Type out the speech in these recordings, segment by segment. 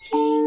厅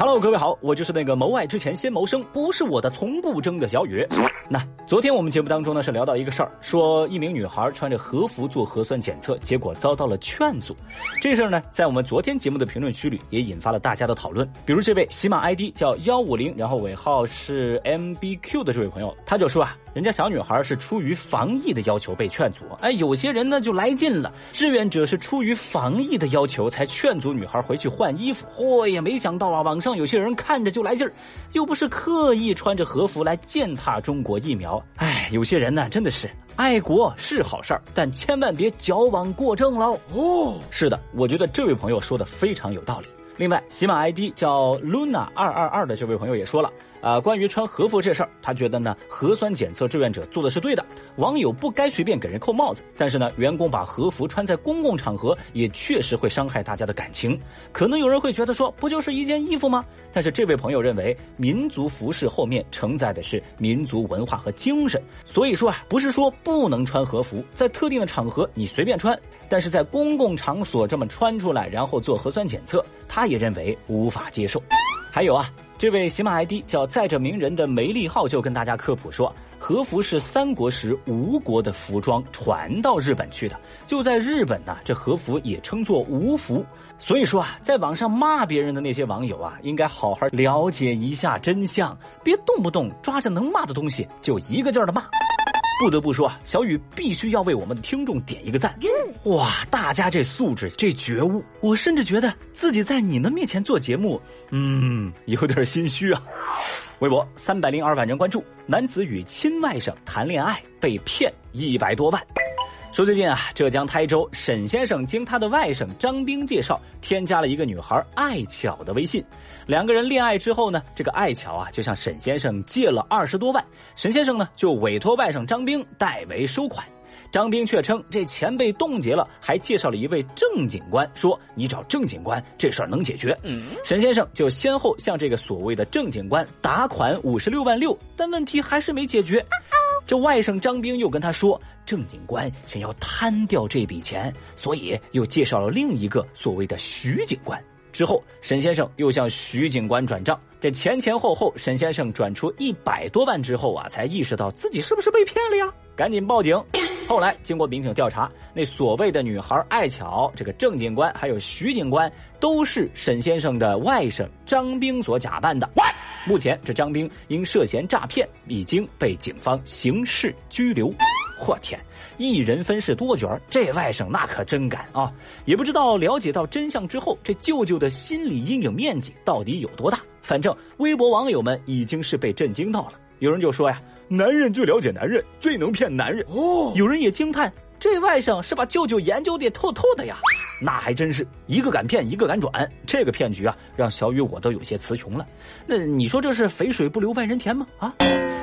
Hello，各位好，我就是那个谋爱之前先谋生，不是我的从不争的小雨。那昨天我们节目当中呢是聊到一个事儿，说一名女孩穿着和服做核酸检测，结果遭到了劝阻。这事儿呢，在我们昨天节目的评论区里也引发了大家的讨论。比如这位喜马 ID 叫幺五零，然后尾号是 MBQ 的这位朋友，他就说啊，人家小女孩是出于防疫的要求被劝阻。哎，有些人呢就来劲了，志愿者是出于防疫的要求才劝阻女孩回去换衣服。嚯呀，没想到啊，网上有些人看着就来劲儿，又不是刻意穿着和服来践踏中国。疫苗，哎，有些人呢，真的是爱国是好事儿，但千万别矫枉过正喽。哦，是的，我觉得这位朋友说的非常有道理。另外，喜马 ID 叫 Luna 二二二的这位朋友也说了。啊，关于穿和服这事儿，他觉得呢，核酸检测志愿者做的是对的，网友不该随便给人扣帽子。但是呢，员工把和服穿在公共场合，也确实会伤害大家的感情。可能有人会觉得说，不就是一件衣服吗？但是这位朋友认为，民族服饰后面承载的是民族文化和精神，所以说啊，不是说不能穿和服，在特定的场合你随便穿，但是在公共场所这么穿出来，然后做核酸检测，他也认为无法接受。还有啊。这位喜马 ID 叫载着名人的梅利号就跟大家科普说，和服是三国时吴国的服装传到日本去的。就在日本呢，这和服也称作吴服。所以说啊，在网上骂别人的那些网友啊，应该好好了解一下真相，别动不动抓着能骂的东西就一个劲儿的骂。不得不说啊，小雨必须要为我们的听众点一个赞。哇，大家这素质、这觉悟，我甚至觉得自己在你们面前做节目，嗯，有点心虚啊。微博三百零二万人关注，男子与亲外甥谈恋爱被骗一百多万。说最近啊，浙江台州沈先生经他的外甥张兵介绍，添加了一个女孩艾巧的微信。两个人恋爱之后呢，这个艾巧啊就向沈先生借了二十多万，沈先生呢就委托外甥张兵代为收款。张兵却称这钱被冻结了，还介绍了一位郑警官，说你找郑警官，这事儿能解决。沈先生就先后向这个所谓的郑警官打款五十六万六，但问题还是没解决。这外甥张兵又跟他说，郑警官想要贪掉这笔钱，所以又介绍了另一个所谓的徐警官。之后，沈先生又向徐警官转账，这前前后后，沈先生转出一百多万之后啊，才意识到自己是不是被骗了呀？赶紧报警。后来经过民警调查，那所谓的女孩艾巧，这个郑警官还有徐警官，都是沈先生的外甥张兵所假扮的。目前，这张兵因涉嫌诈骗，已经被警方刑事拘留。我天，一人分饰多角，这外甥那可真敢啊！也不知道了解到真相之后，这舅舅的心理阴影面积到底有多大？反正微博网友们已经是被震惊到了。有人就说呀：“男人最了解男人，最能骗男人。”哦，有人也惊叹。这外甥是把舅舅研究的透透的呀，那还真是一个敢骗一个敢转，这个骗局啊，让小雨我都有些词穷了。那你说这是肥水不流外人田吗？啊，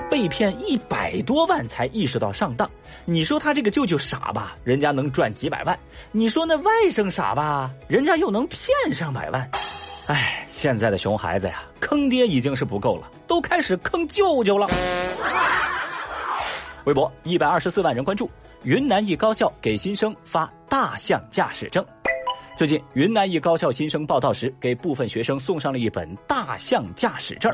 被骗一百多万才意识到上当，你说他这个舅舅傻吧，人家能赚几百万；你说那外甥傻吧，人家又能骗上百万。哎，现在的熊孩子呀，坑爹已经是不够了，都开始坑舅舅了。微博一百二十四万人关注。云南一高校给新生发大象驾驶证。最近，云南一高校新生报到时，给部分学生送上了一本大象驾驶证。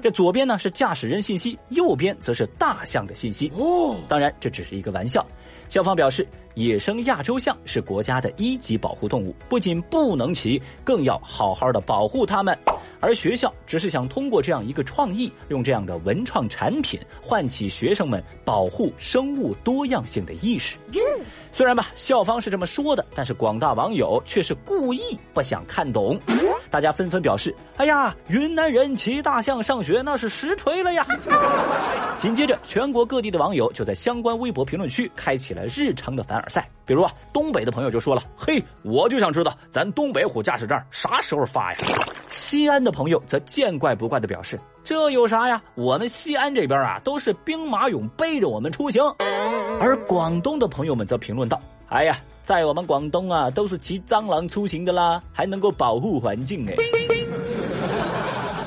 这左边呢是驾驶人信息，右边则是大象的信息。哦，当然这只是一个玩笑。校方表示，野生亚洲象是国家的一级保护动物，不仅不能骑，更要好好的保护它们。而学校只是想通过这样一个创意，用这样的文创产品，唤起学生们保护生物多样性的意识。虽然吧，校方是这么说的，但是广大网友却是故意不想看懂。大家纷纷表示：“哎呀，云南人骑大象上学那是实锤了呀！”紧接着，全国各地的网友就在相关微博评论区开启了日常的凡赛。比如啊，东北的朋友就说了：“嘿，我就想知道咱东北虎驾驶证啥时候发呀？”西安的朋友则见怪不怪的表示：“这有啥呀？我们西安这边啊，都是兵马俑背着我们出行。”而广东的朋友们则评论道：“哎呀，在我们广东啊，都是骑蟑螂出行的啦，还能够保护环境哎。”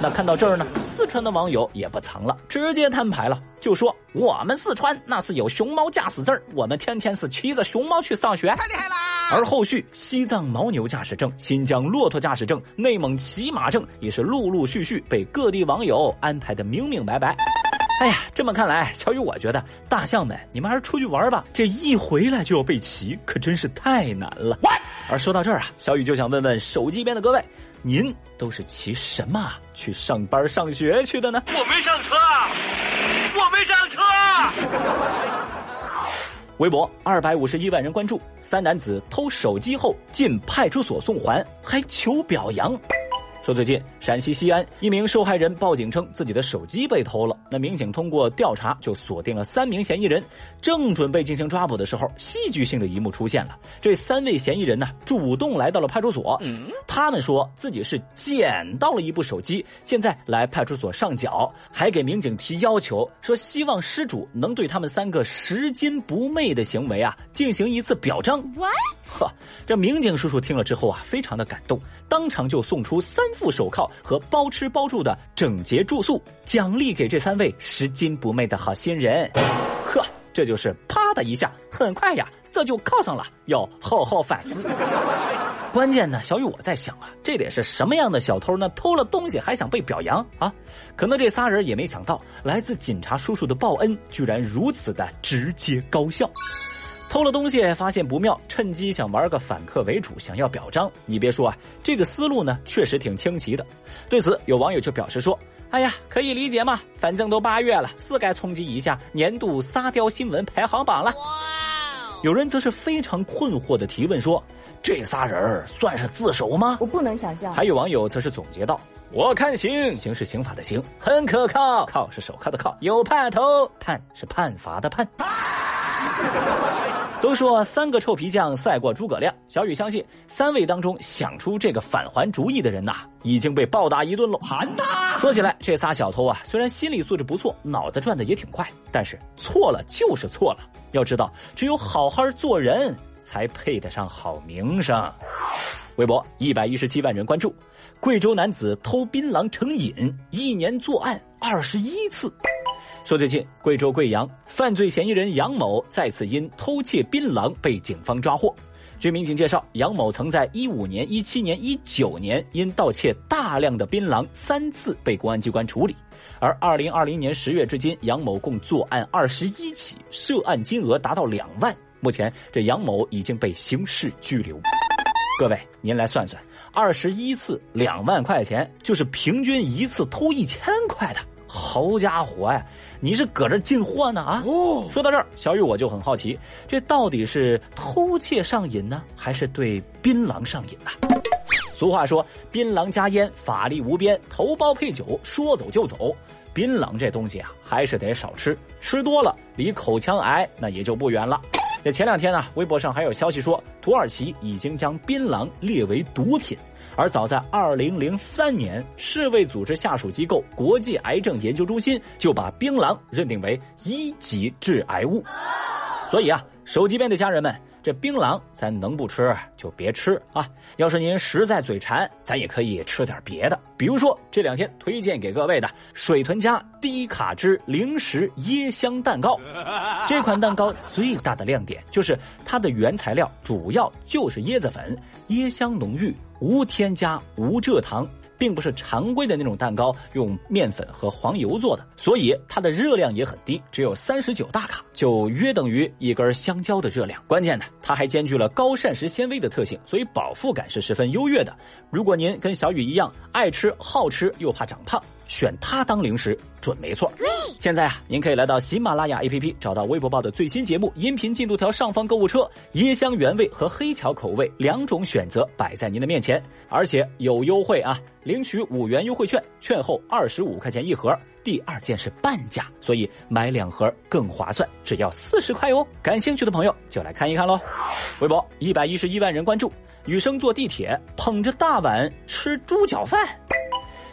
那看到这儿呢，四川的网友也不藏了，直接摊牌了，就说：“我们四川那是有熊猫驾驶证，我们天天是骑着熊猫去上学。”太厉害啦！而后续西藏牦牛驾驶证、新疆骆驼驾驶证、内蒙骑马证也是陆陆续续被各地网友安排的明明白白。哎呀，这么看来，小雨，我觉得大象们，你们还是出去玩吧。这一回来就要被骑，可真是太难了。而说到这儿啊，小雨就想问问手机边的各位，您都是骑什么去上班、上学去的呢？我没上车，我没上车。微博二百五十一万人关注，三男子偷手机后进派出所送还，还求表扬。说最近陕西西安一名受害人报警称自己的手机被偷了，那民警通过调查就锁定了三名嫌疑人，正准备进行抓捕的时候，戏剧性的一幕出现了。这三位嫌疑人呢，主动来到了派出所，他们说自己是捡到了一部手机，现在来派出所上缴，还给民警提要求，说希望失主能对他们三个拾金不昧的行为啊进行一次表彰。呵，这民警叔叔听了之后啊，非常的感动，当场就送出三。副手铐和包吃包住的整洁住宿，奖励给这三位拾金不昧的好心人。呵，这就是啪的一下，很快呀，这就铐上了，要好好反思。关键呢，小雨我在想啊，这得是什么样的小偷呢？偷了东西还想被表扬啊？可能这仨人也没想到，来自警察叔叔的报恩居然如此的直接高效。偷了东西，发现不妙，趁机想玩个反客为主，想要表彰。你别说啊，这个思路呢，确实挺清奇的。对此，有网友就表示说：“哎呀，可以理解嘛，反正都八月了，是该冲击一下年度沙雕新闻排行榜了。”有人则是非常困惑的提问说：“这仨人算是自首吗？”我不能想象。还有网友则是总结道：“我看刑，刑是刑法的刑，很可靠，靠是手铐的铐，有盼头，判是判罚的判。”都说三个臭皮匠赛过诸葛亮，小雨相信三位当中想出这个返还主意的人呐，已经被暴打一顿喽。喊他！说起来，这仨小偷啊，虽然心理素质不错，脑子转的也挺快，但是错了就是错了。要知道，只有好好做人才配得上好名声。微博一百一十七万人关注，贵州男子偷槟榔成瘾，一年作案二十一次。说最近，贵州贵阳犯罪嫌疑人杨某再次因偷窃槟榔被警方抓获。据民警介绍，杨某曾在一五年、一七年、一九年因盗窃大量的槟榔三次被公安机关处理，而二零二零年十月至今，杨某共作案二十一起，涉案金额达到两万。目前，这杨某已经被刑事拘留。各位，您来算算，二十一次两万块钱，就是平均一次偷一千块的。好家伙呀，你是搁这进货呢啊！哦说到这儿，小雨我就很好奇，这到底是偷窃上瘾呢，还是对槟榔上瘾呢？俗话说，槟榔加烟，法力无边；头孢配酒，说走就走。槟榔这东西啊，还是得少吃，吃多了离口腔癌那也就不远了。这前两天呢，微博上还有消息说，土耳其已经将槟榔列为毒品。而早在二零零三年，世卫组织下属机构国际癌症研究中心就把槟榔认定为一级致癌物。所以啊，手机边的家人们，这槟榔咱能不吃就别吃啊！要是您实在嘴馋，咱也可以吃点别的，比如说这两天推荐给各位的水豚家低卡脂零食椰香蛋糕。这款蛋糕最大的亮点就是它的原材料主要就是椰子粉，椰香浓郁。无添加、无蔗糖，并不是常规的那种蛋糕，用面粉和黄油做的，所以它的热量也很低，只有三十九大卡，就约等于一根香蕉的热量。关键呢，它还兼具了高膳食纤维的特性，所以饱腹感是十分优越的。如果您跟小雨一样爱吃、好吃又怕长胖，选它当零食准没错。现在啊，您可以来到喜马拉雅 APP，找到微博报的最新节目音频进度条上方购物车，椰香原味和黑巧口味两种选择摆在您的面前，而且有优惠啊！领取五元优惠券，券后二十五块钱一盒，第二件是半价，所以买两盒更划算，只要四十块哦！感兴趣的朋友就来看一看喽。微博一百一十一万人关注，女生坐地铁捧着大碗吃猪脚饭。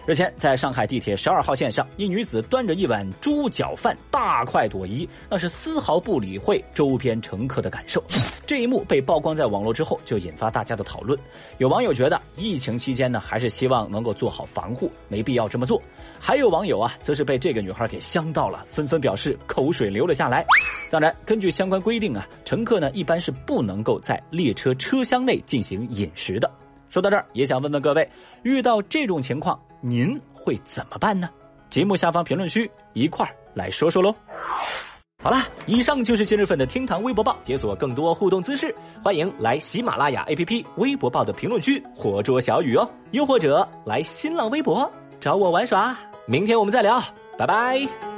日前，在上海地铁十二号线上，一女子端着一碗猪脚饭大快朵颐，那是丝毫不理会周边乘客的感受。这一幕被曝光在网络之后，就引发大家的讨论。有网友觉得，疫情期间呢，还是希望能够做好防护，没必要这么做。还有网友啊，则是被这个女孩给香到了，纷纷表示口水流了下来。当然，根据相关规定啊，乘客呢一般是不能够在列车车厢内进行饮食的。说到这儿，也想问问各位，遇到这种情况，您会怎么办呢？节目下方评论区一块儿来说说喽。好啦，以上就是今日份的厅堂微博报，解锁更多互动姿势，欢迎来喜马拉雅 APP 微博报的评论区活捉小雨哦，又或者来新浪微博找我玩耍。明天我们再聊，拜拜。